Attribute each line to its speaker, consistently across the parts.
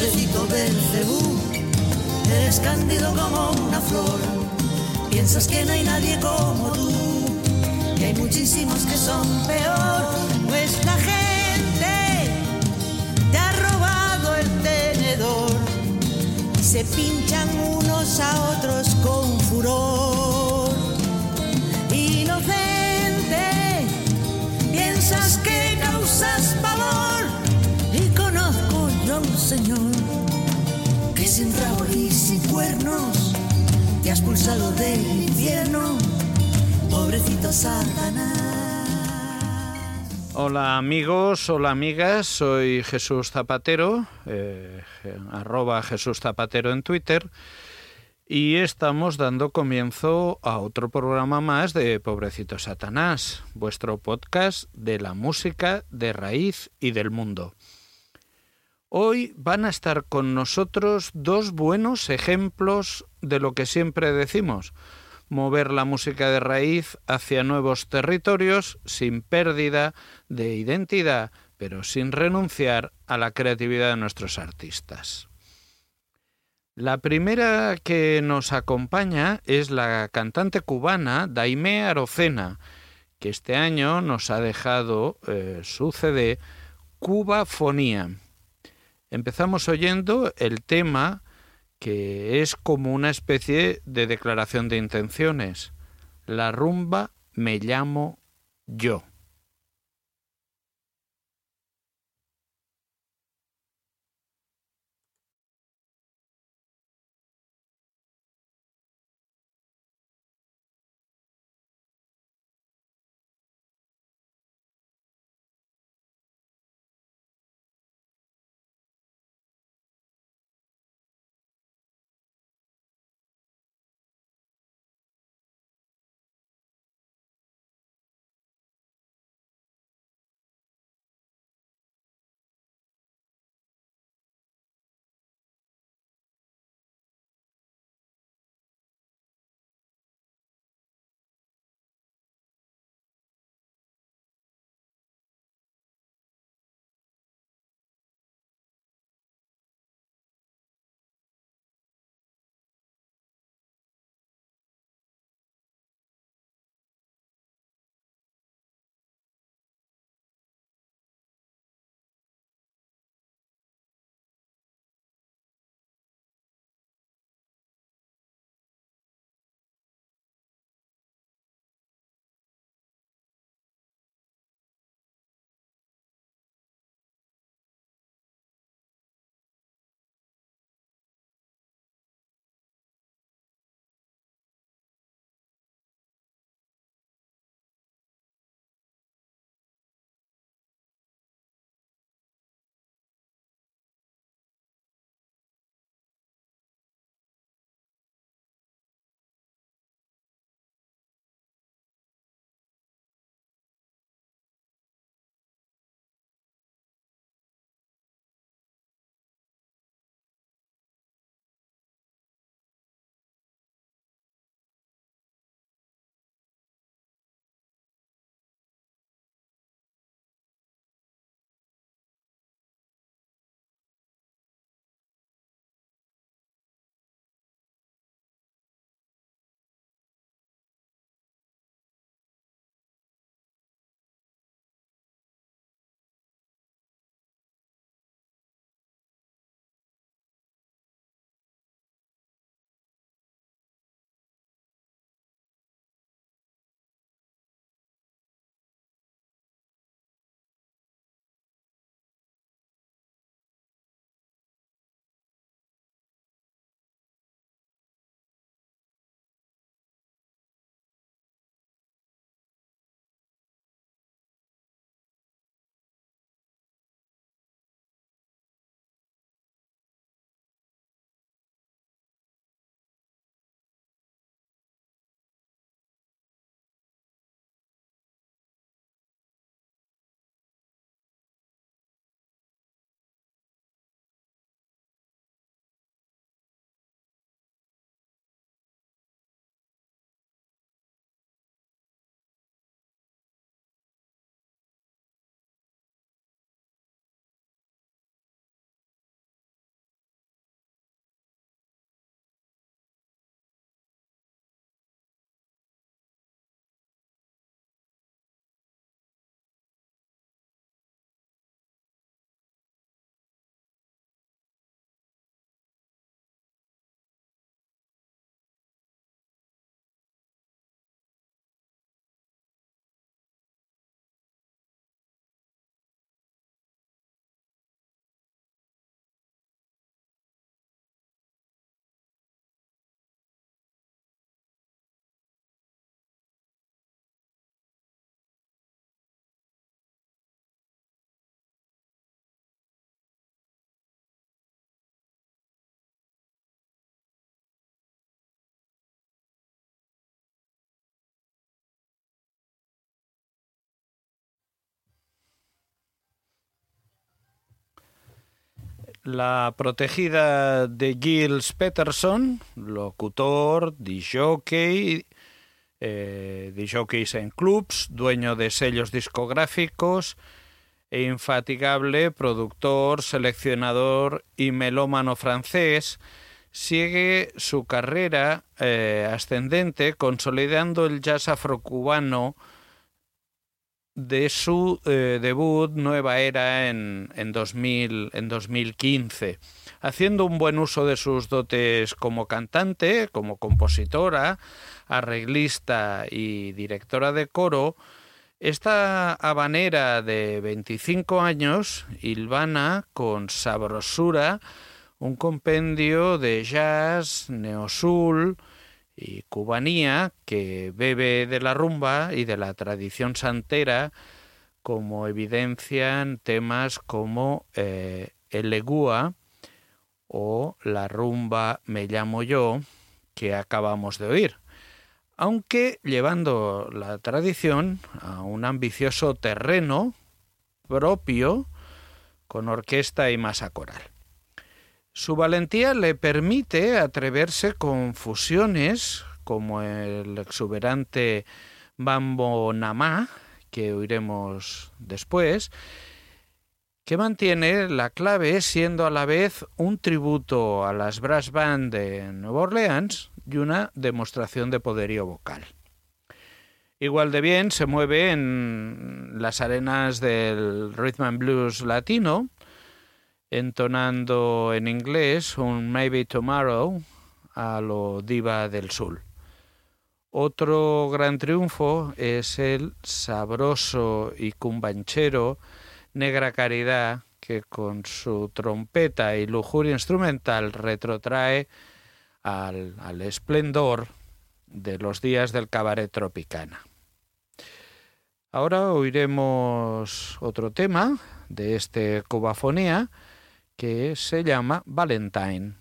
Speaker 1: Pobrecito Belcebú, eres cándido como una flor. Piensas que no hay nadie como tú, que hay muchísimos que son peor. Pues la gente te ha robado el tenedor y se pinchan unos a otros con furor. Sin y sin cuernos te has pulsado del infierno, pobrecito Satanás.
Speaker 2: Hola amigos, hola amigas, soy Jesús Zapatero, eh, arroba Jesús Zapatero en Twitter, y estamos dando comienzo a otro programa más de Pobrecito Satanás, vuestro podcast de la música de raíz y del mundo. Hoy van a estar con nosotros dos buenos ejemplos de lo que siempre decimos, mover la música de raíz hacia nuevos territorios sin pérdida de identidad, pero sin renunciar a la creatividad de nuestros artistas. La primera que nos acompaña es la cantante cubana Daime Arocena, que este año nos ha dejado eh, su CD Cuba Fonía. Empezamos oyendo el tema que es como una especie de declaración de intenciones. La rumba me llamo yo. La protegida de Gilles Peterson, locutor, disjockey, eh, en clubs, dueño de sellos discográficos e infatigable productor, seleccionador y melómano francés, sigue su carrera eh, ascendente consolidando el jazz afrocubano de su eh, debut Nueva Era en, en, 2000, en 2015, haciendo un buen uso de sus dotes como cantante, como compositora, arreglista y directora de coro, esta habanera de 25 años hilvana con sabrosura un compendio de jazz, neosul, y cubanía que bebe de la rumba y de la tradición santera, como evidencian temas como eh, el legúa o la rumba Me llamo yo, que acabamos de oír, aunque llevando la tradición a un ambicioso terreno propio con orquesta y masa coral. Su valentía le permite atreverse con fusiones como el exuberante Bambo Namá, que oiremos después, que mantiene la clave siendo a la vez un tributo a las brass band de Nueva Orleans y una demostración de poderío vocal. Igual de bien se mueve en las arenas del rhythm and blues latino, entonando en inglés un Maybe Tomorrow a lo diva del sur. Otro gran triunfo es el sabroso y cumbanchero Negra Caridad, que con su trompeta y lujuria instrumental retrotrae al, al esplendor de los días del cabaret tropicana. Ahora oiremos otro tema de este Cubafonía que se llama Valentine.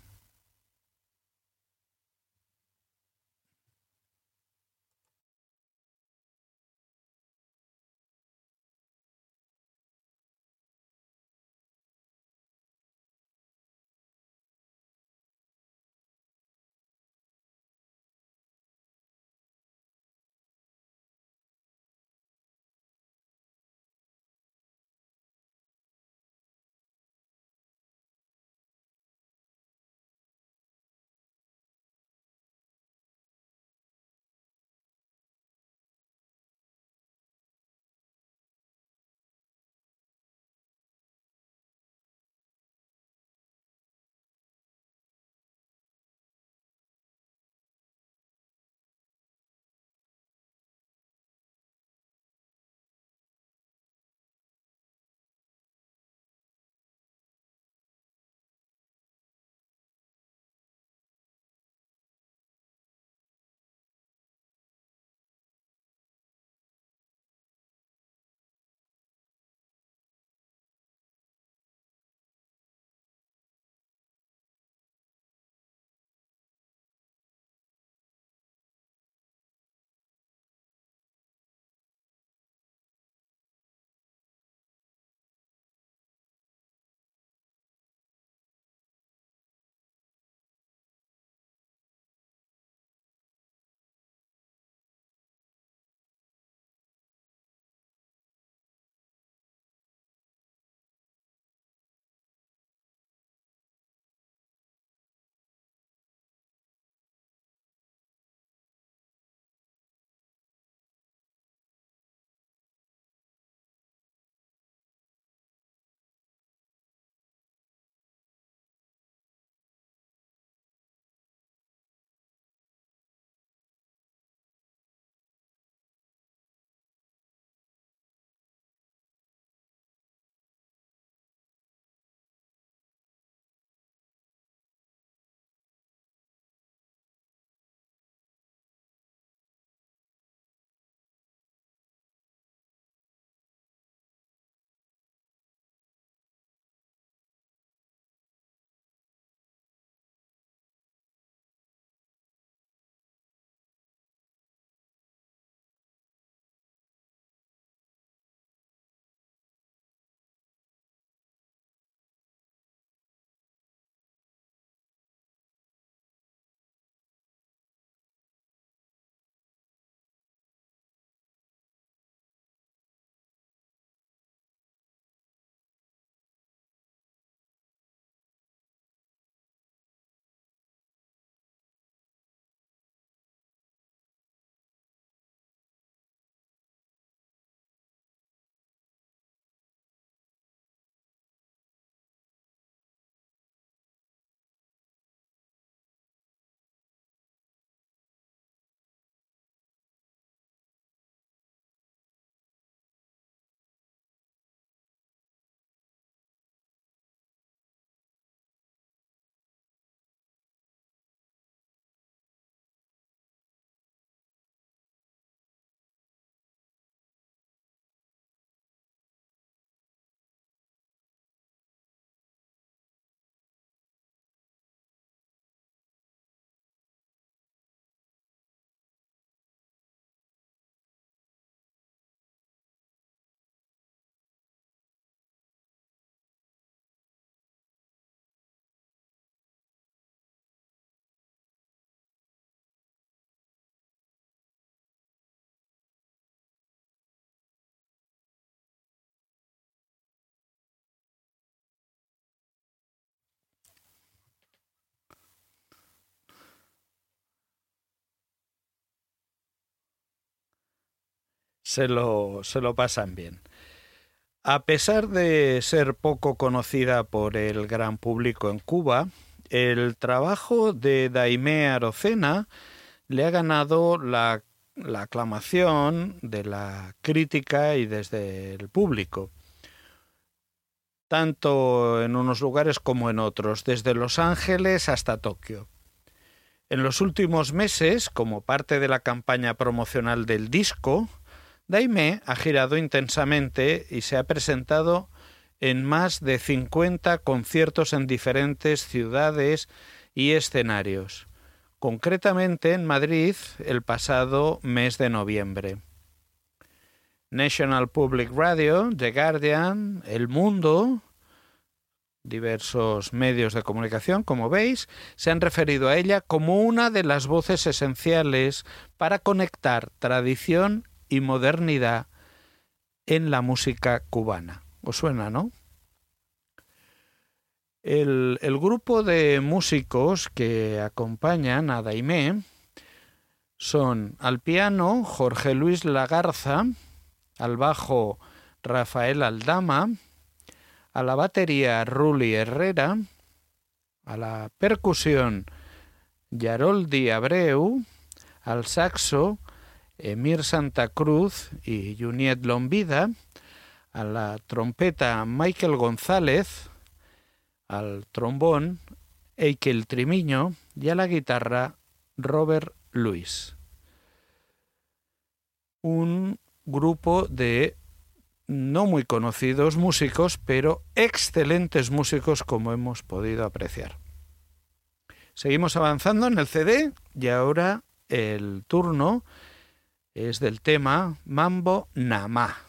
Speaker 2: Se lo, se lo pasan bien. A pesar de ser poco conocida por el gran público en Cuba, el trabajo de Daimé Arocena le ha ganado la, la aclamación de la crítica y desde el público tanto en unos lugares como en otros, desde Los Ángeles hasta Tokio. En los últimos meses, como parte de la campaña promocional del disco, Daime ha girado intensamente y se ha presentado en más de 50 conciertos en diferentes ciudades y escenarios, concretamente en Madrid el pasado mes de noviembre. National Public Radio, The Guardian, El Mundo, diversos medios de comunicación, como veis, se han referido a ella como una de las voces esenciales para conectar tradición y modernidad en la música cubana. ¿Os suena, no? El, el grupo de músicos que acompañan a Daimé son al piano Jorge Luis Lagarza, al bajo Rafael Aldama, a la batería Ruli Herrera, a la percusión Yaroldi Abreu, al saxo Emir Santa Cruz y Juniet Lombida, a la trompeta Michael González, al trombón Eikel Trimiño y a la guitarra Robert Luis. Un grupo de no muy conocidos músicos, pero excelentes músicos como hemos podido apreciar. Seguimos avanzando en el CD y ahora el turno es del tema Mambo Namá.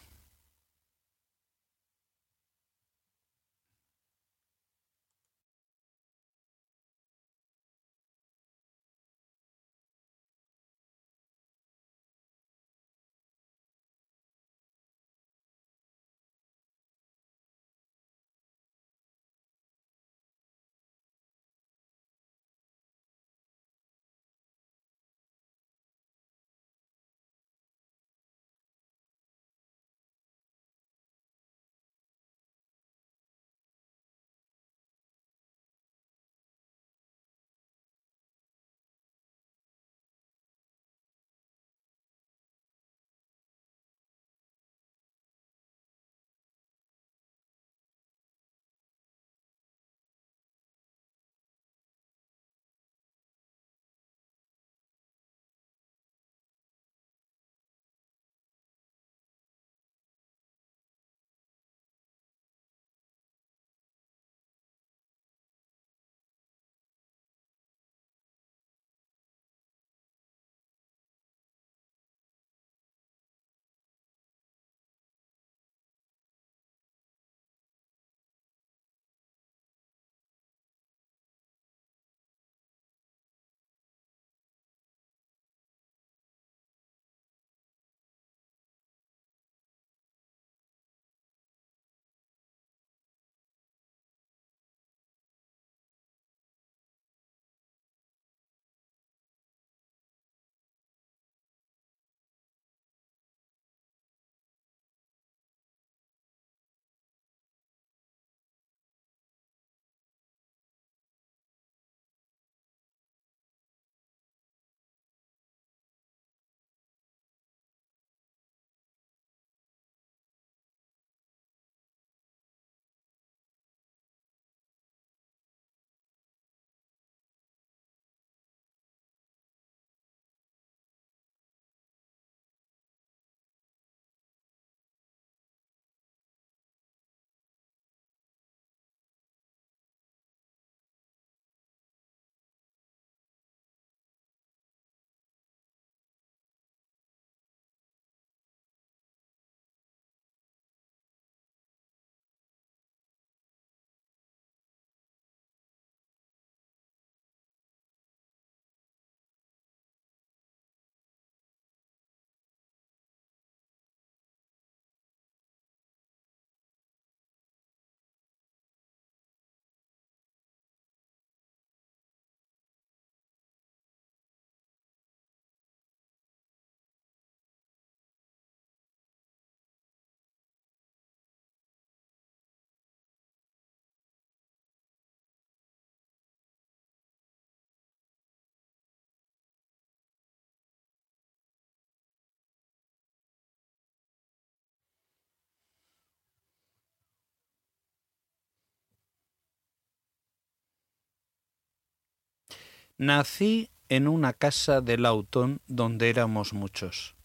Speaker 2: Nací en una casa de Lauton donde éramos muchos.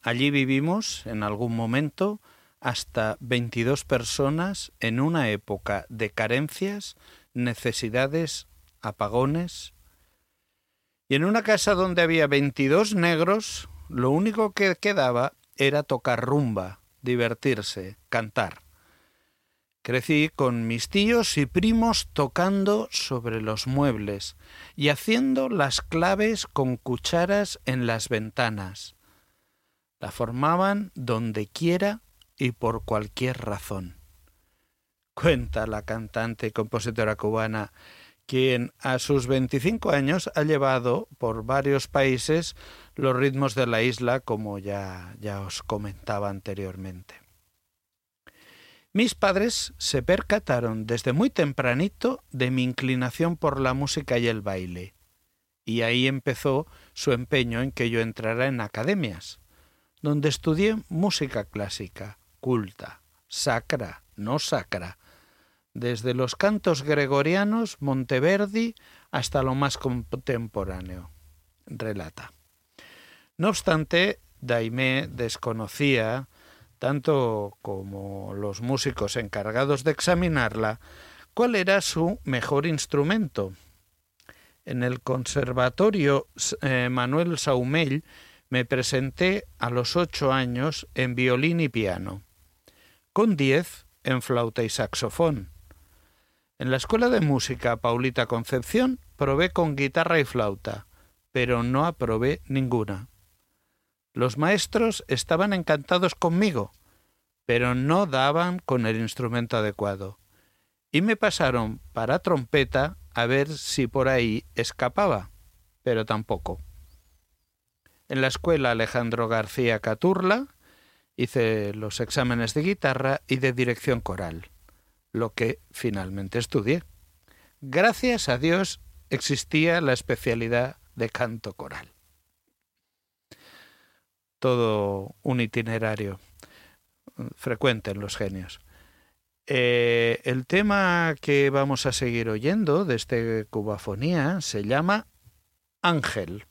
Speaker 2: Allí vivimos, en algún momento, hasta 22 personas en una época de carencias, necesidades, apagones. Y en una casa donde había 22 negros, lo único que quedaba era tocar rumba, divertirse, cantar. Crecí con mis tíos y primos tocando sobre los muebles y haciendo las claves con cucharas en las ventanas. La formaban donde quiera y por cualquier razón. Cuenta la cantante y compositora cubana, quien a sus 25 años ha llevado por varios países los ritmos de la isla, como ya, ya os comentaba anteriormente. Mis padres se percataron desde muy tempranito de mi inclinación por la música y el baile, y ahí empezó su empeño en que yo entrara en academias, donde estudié música clásica, culta, sacra, no sacra, desde los cantos gregorianos, Monteverdi, hasta lo más contemporáneo, relata. No obstante, Daimé desconocía tanto como los músicos encargados de examinarla, cuál era su mejor instrumento. En el Conservatorio eh, Manuel Saumell me presenté a los ocho años en violín y piano, con diez en flauta y saxofón. En la Escuela de Música Paulita Concepción probé con guitarra y flauta, pero no aprobé ninguna. Los maestros estaban encantados conmigo, pero no daban con el instrumento adecuado, y me pasaron para trompeta a ver si por ahí escapaba, pero tampoco. En la escuela Alejandro García Caturla hice los exámenes de guitarra y de dirección coral, lo que finalmente estudié. Gracias a Dios existía la especialidad de canto coral todo un itinerario frecuente en los genios. Eh, el tema que vamos a seguir oyendo de este cubafonía se llama Ángel.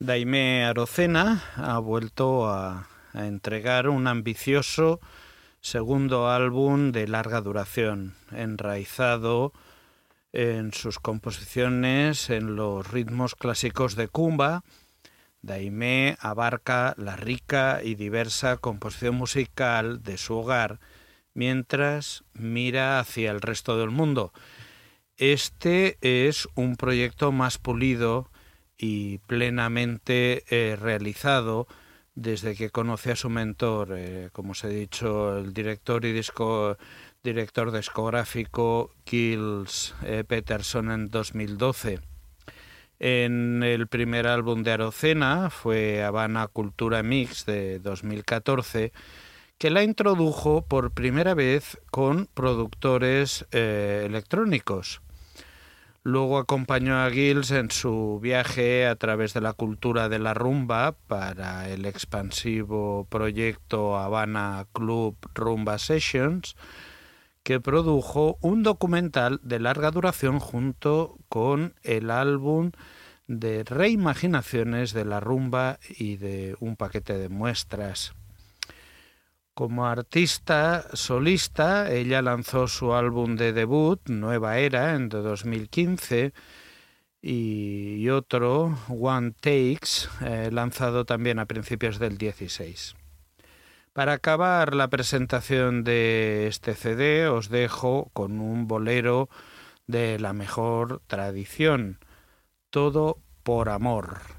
Speaker 2: Daime Arocena ha vuelto a, a entregar un ambicioso segundo álbum de larga duración, enraizado en sus composiciones en los ritmos clásicos de Kumba. Daime abarca la rica y diversa composición musical de su hogar mientras mira hacia el resto del mundo. Este es un proyecto más pulido y plenamente eh, realizado desde que conoce a su mentor, eh, como os he dicho, el director y director discográfico Kills eh, Peterson en 2012. En el primer álbum de Arocena fue Habana Cultura Mix de 2014, que la introdujo por primera vez con productores electrónicos. Luego acompañó a Gills en su viaje a través de la cultura de la rumba para el expansivo proyecto Habana Club Rumba Sessions, que produjo un documental de larga duración junto con el álbum de reimaginaciones de la rumba y de un paquete de muestras. Como artista solista, ella lanzó su álbum de debut, Nueva Era, en 2015, y otro, One Takes, eh, lanzado también a principios del 16. Para acabar la presentación de este CD, os dejo con un bolero de la mejor tradición, Todo por Amor.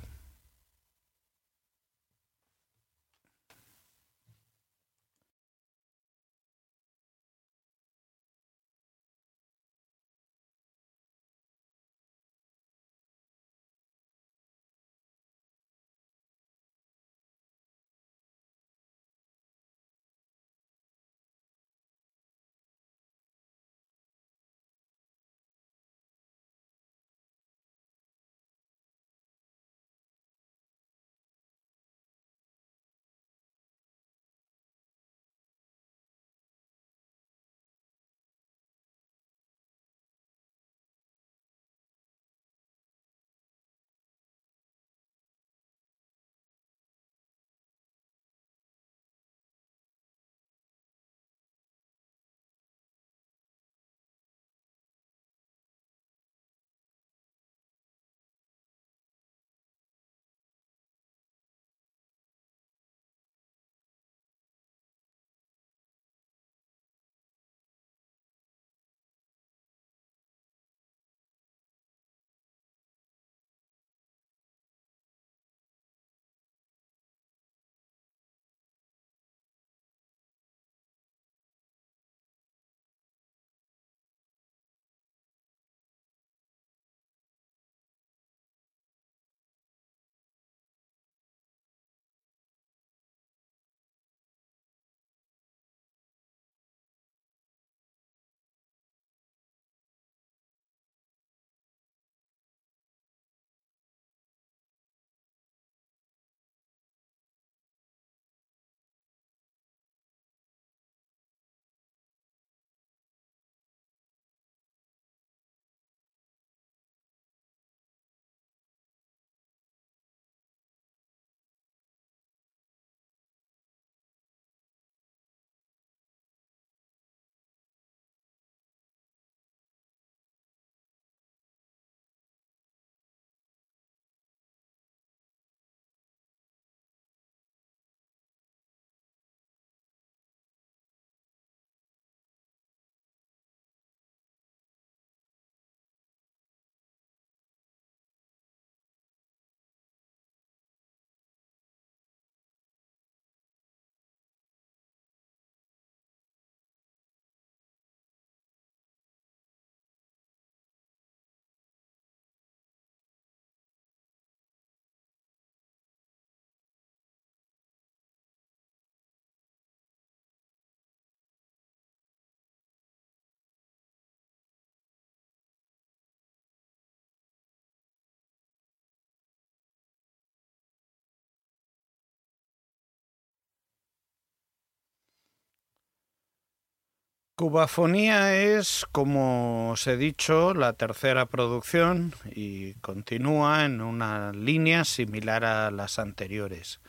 Speaker 2: Cubafonía es, como os he dicho, la tercera producción y continúa en una línea similar a las anteriores.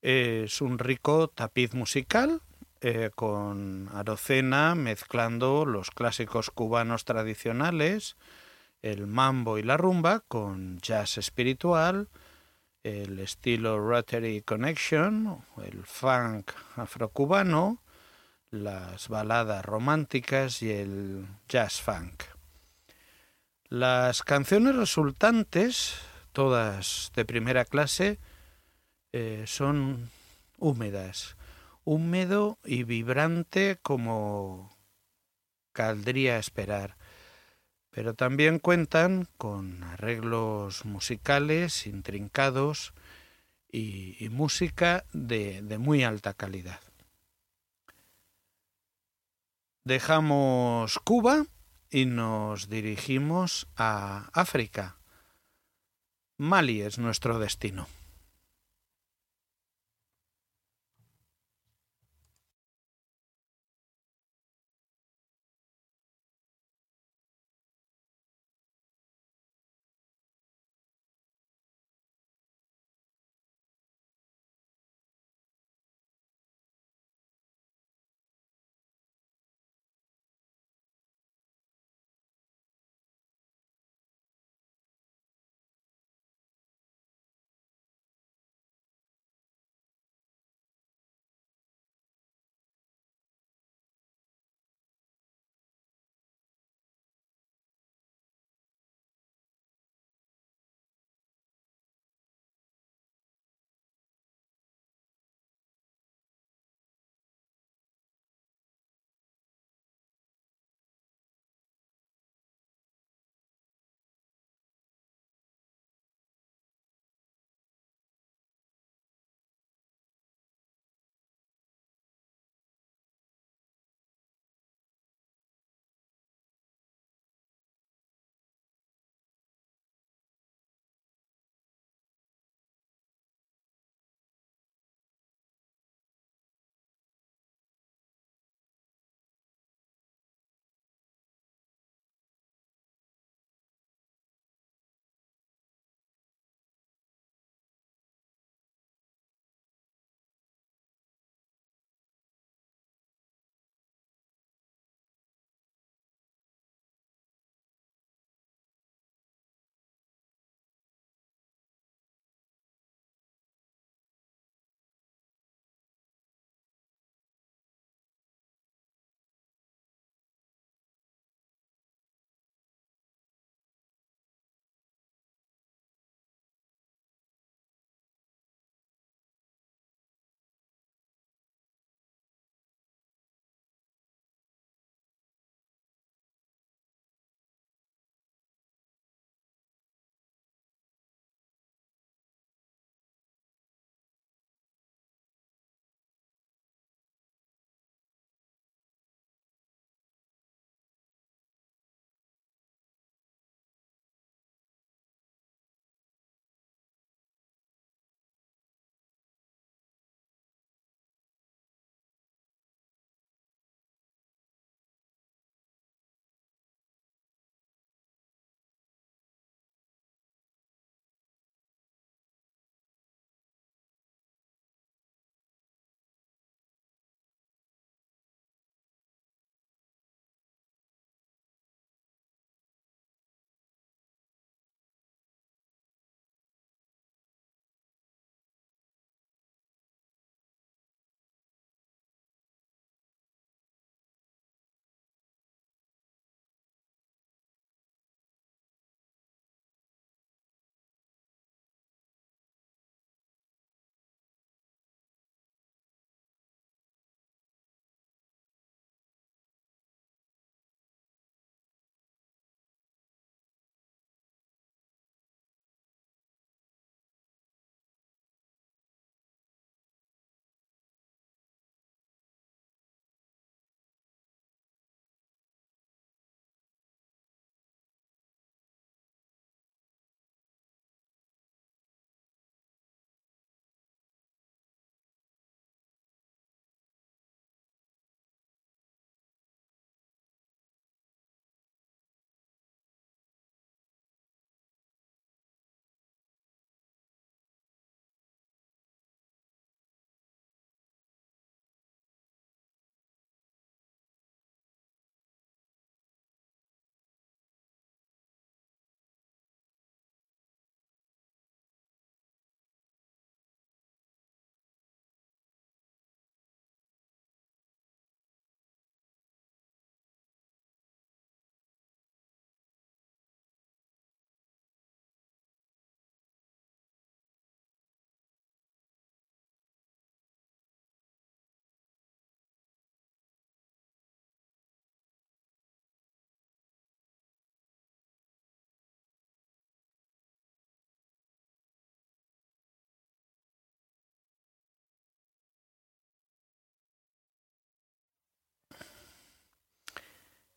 Speaker 2: Es un rico tapiz musical eh, con Arocena mezclando los clásicos cubanos tradicionales, el mambo y la rumba con jazz espiritual, el estilo Rotary Connection, el funk afrocubano, las baladas románticas y el jazz funk. Las canciones resultantes, todas de primera clase, eh, son húmedas, húmedo y vibrante como caldría esperar, pero también cuentan con arreglos musicales intrincados y, música de muy alta calidad. Dejamos Cuba y nos dirigimos a África. Mali es nuestro destino.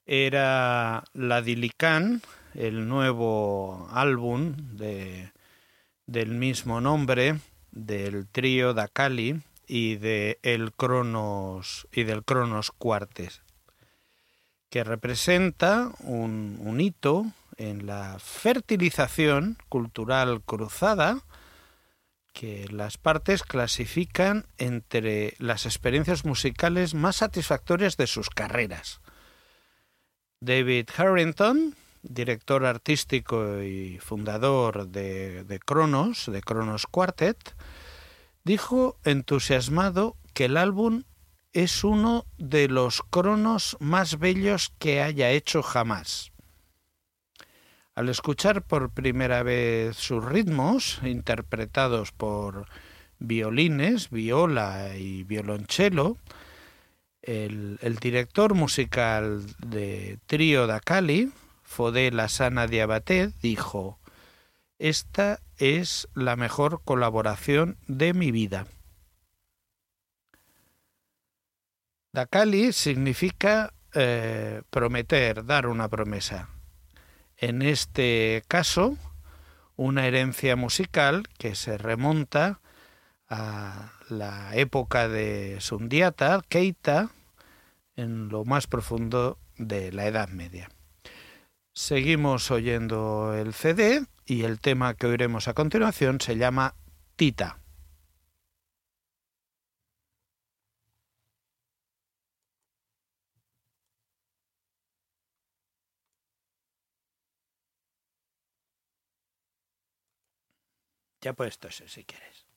Speaker 2: Era La Dilican, el nuevo álbum de, del mismo nombre del trío Dakali y de el Cronos y del Cronos Cuartes, que representa un, un hito en la fertilización cultural cruzada que las partes clasifican entre las experiencias musicales más satisfactorias de sus carreras. David Harrington, director artístico y fundador de, de Cronos, de Cronos Quartet, dijo entusiasmado que el álbum es uno de los cronos más bellos que haya hecho jamás. Al escuchar por primera vez sus ritmos, interpretados por violines, viola y violonchelo, el, director musical de Trío da Cali, Fodé Lasana Diabaté, dijo, esta es la mejor colaboración de mi vida. Dakali significa eh, prometer, dar una promesa. En este caso, una herencia musical que se remonta a la época de Sundiata, Keita, en lo más profundo de la Edad Media. Seguimos oyendo el CD y el tema que oiremos a continuación se llama Tita. Ya puesto eso si quieres.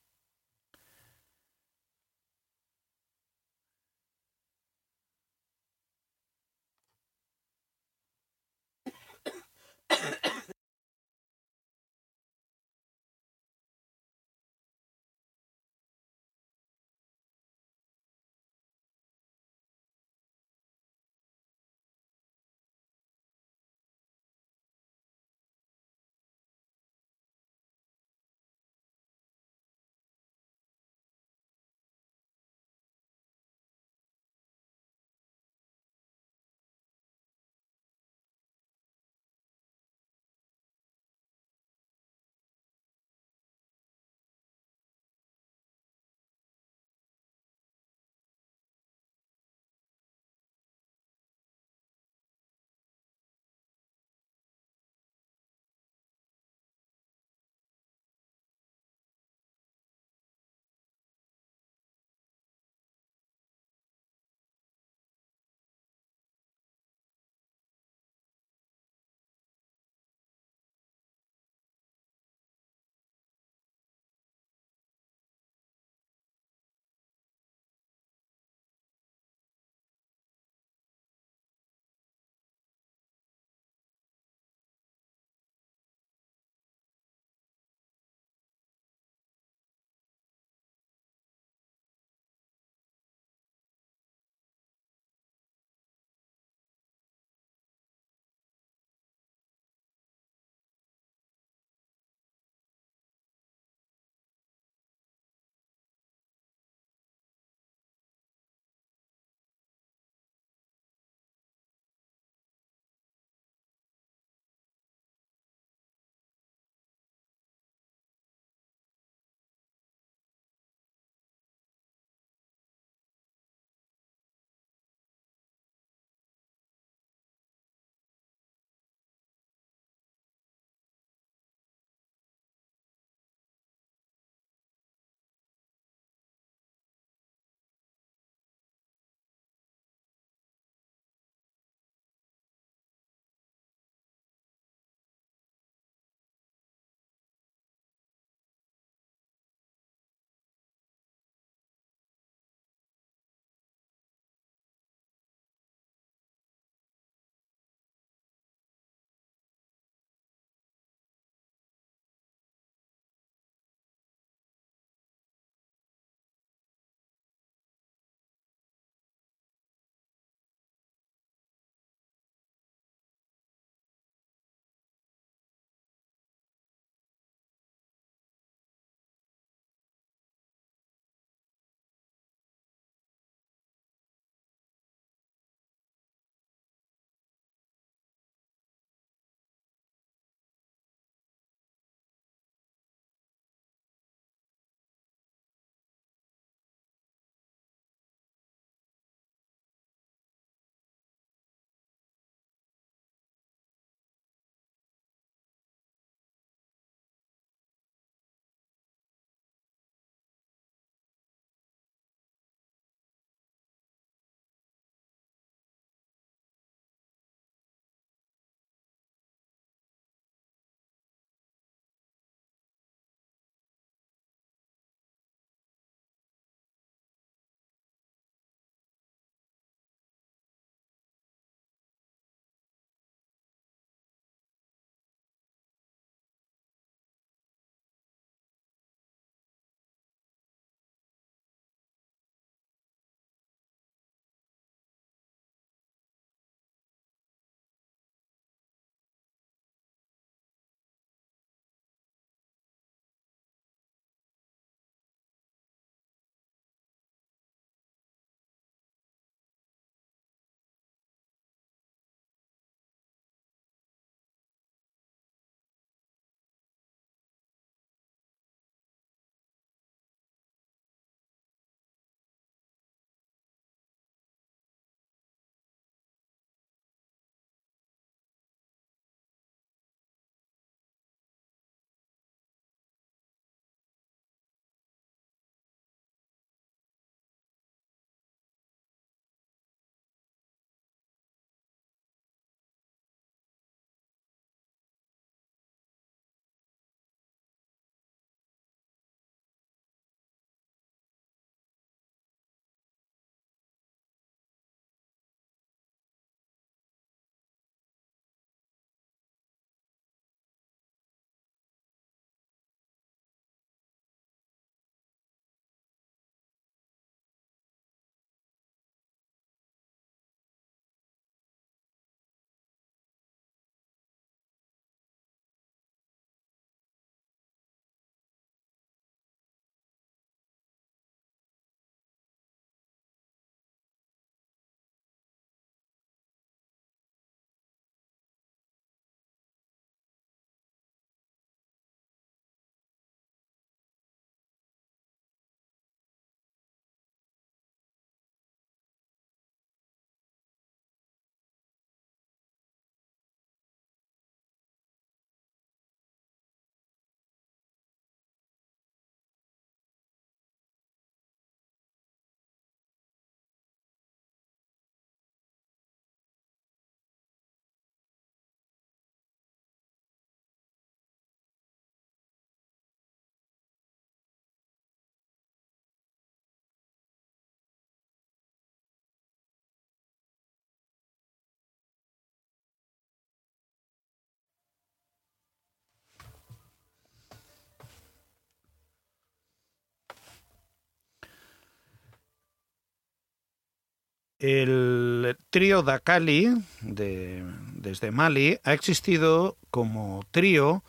Speaker 2: El trío Dakali de, desde Mali ha existido como trío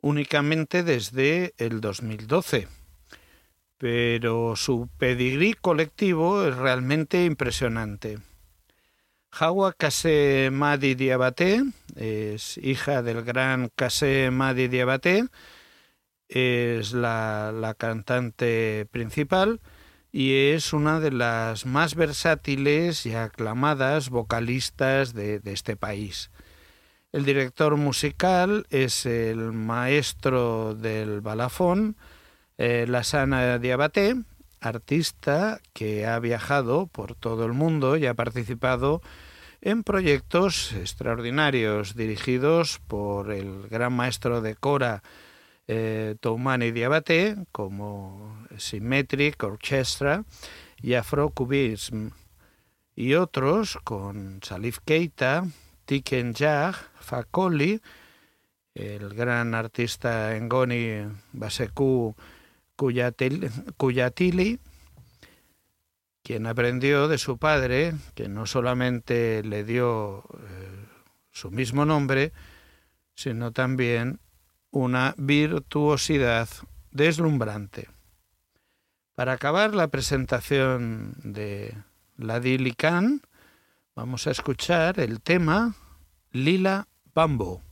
Speaker 2: únicamente desde el 2012, pero su pedigrí colectivo es realmente impresionante. Hawa Kase Madi Diabate es hija del gran Kase Madi Diabate, es la, cantante principal y es una de las más versátiles y aclamadas vocalistas de, este país. El director musical es el maestro del balafón, eh, Lasana Diabate, artista que ha viajado por todo el mundo y ha participado en proyectos extraordinarios dirigidos por el gran maestro de Cora eh, Toumani Diabate, como Symmetric Orchestra y Afrocubism, y otros con Salif Keita, Tiken Jah, Fakoli, el gran artista Ngoni Baseku Kuyatili, quien aprendió de su padre, que no solamente le dio eh, su mismo nombre, sino también una virtuosidad deslumbrante. Para acabar la presentación de la Dilican, vamos a escuchar el tema Lila Bambo.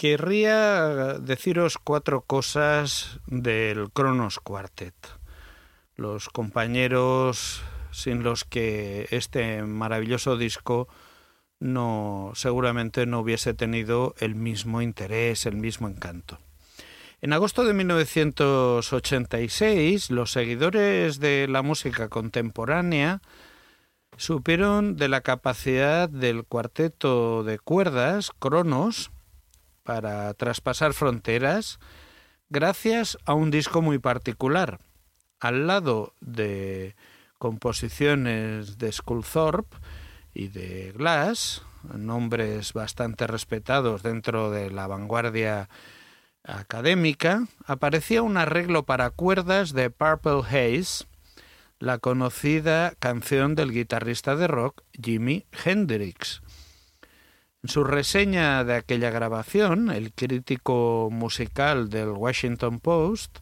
Speaker 2: Querría deciros cuatro cosas del Kronos Quartet. Los compañeros sin los que este maravilloso disco no seguramente no hubiese tenido el mismo interés, el mismo encanto. En agosto de 1986, los seguidores de la música contemporánea supieron de la capacidad del cuarteto de cuerdas, Cronos, para traspasar fronteras gracias a un disco muy particular. Al lado de composiciones de Sculthorpe y de Glass, nombres bastante respetados dentro de la vanguardia académica, aparecía un arreglo para cuerdas de Purple Haze, la conocida canción del guitarrista de rock Jimi Hendrix. En su reseña de aquella grabación, el crítico musical del Washington Post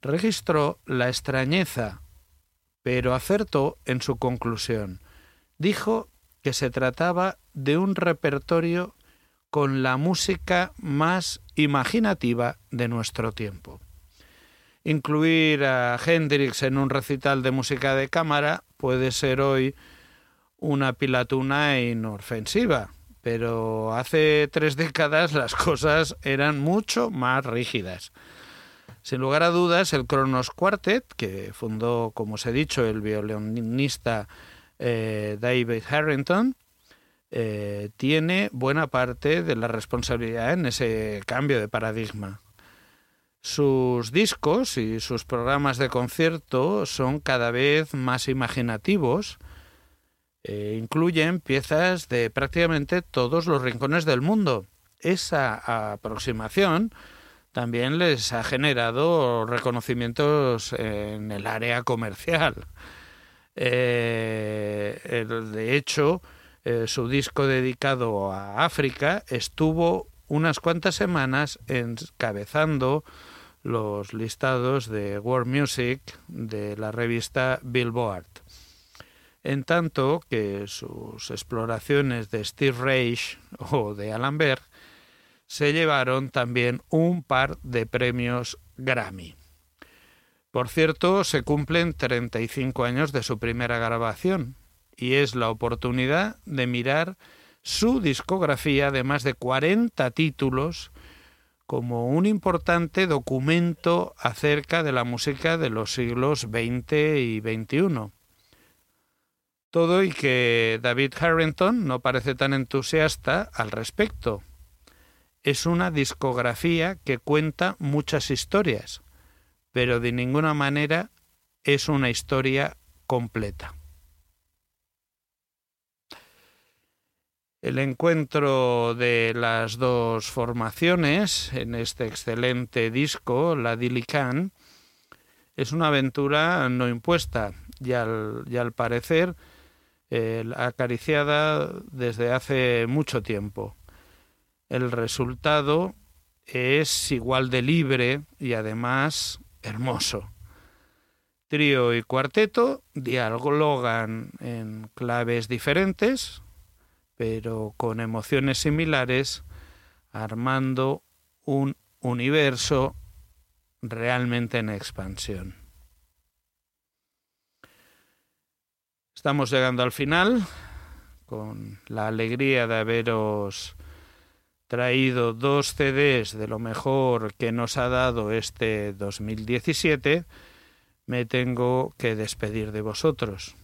Speaker 2: registró la extrañeza, pero acertó en su conclusión. Dijo que se trataba de un repertorio con la música más imaginativa de nuestro tiempo. Incluir a Hendrix en un recital de música de cámara puede ser hoy una pilatuna inofensiva, pero hace tres décadas las cosas eran mucho más rígidas. Sin lugar a dudas, el Kronos Quartet, que fundó, como os he dicho, el violinista eh, David Harrington, eh, tiene buena parte de la responsabilidad en ese cambio de paradigma. Sus discos y sus programas de concierto son cada vez más imaginativos, e incluyen piezas de prácticamente todos los rincones del mundo. Esa aproximación también les ha generado reconocimientos en el área comercial. Eh, de hecho, eh, su disco dedicado a África, estuvo unas cuantas semanas encabezando los listados de World Music de la revista Billboard. En tanto que sus exploraciones de Steve Reich o de Alan Berg se llevaron también un par de premios Grammy. Por cierto, se cumplen 35 años de su primera grabación, y es la oportunidad de mirar su discografía de más de 40 títulos como un importante documento acerca de la música de los siglos XX y XXI. Todo y que David Harrington no parece tan entusiasta al respecto. Es una discografía que cuenta muchas historias, pero de ninguna manera es una historia completa. El encuentro de las dos formaciones en este excelente disco, la Dilican, es una aventura no impuesta y al, parecer acariciada desde hace mucho tiempo. El resultado es igual de libre y además hermoso. Trío y cuarteto dialogan en claves diferentes, pero con emociones similares, armando un universo realmente en expansión. Estamos llegando al final, con la alegría de haberos traído dos CDs de lo mejor que nos ha dado este 2017, me tengo que despedir de vosotros.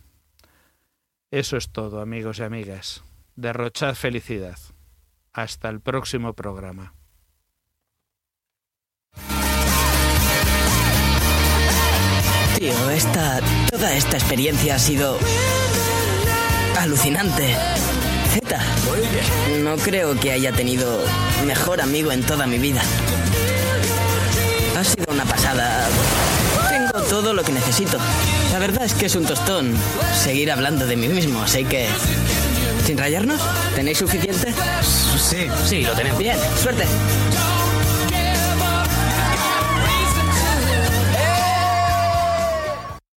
Speaker 2: Eso es todo, amigos y amigas derrochad felicidad. Hasta el próximo programa.
Speaker 3: Tío, esta. toda esta experiencia ha sido. alucinante. Z. No creo que haya tenido mejor amigo en toda mi vida. Ha sido una pasada. Tengo todo lo que necesito. La verdad es que es un tostón seguir hablando de mí mismo, así que ¿Sin rayarnos? ¿Tenéis suficiente?
Speaker 4: Sí. Sí, lo tenemos.
Speaker 3: Bien, suerte.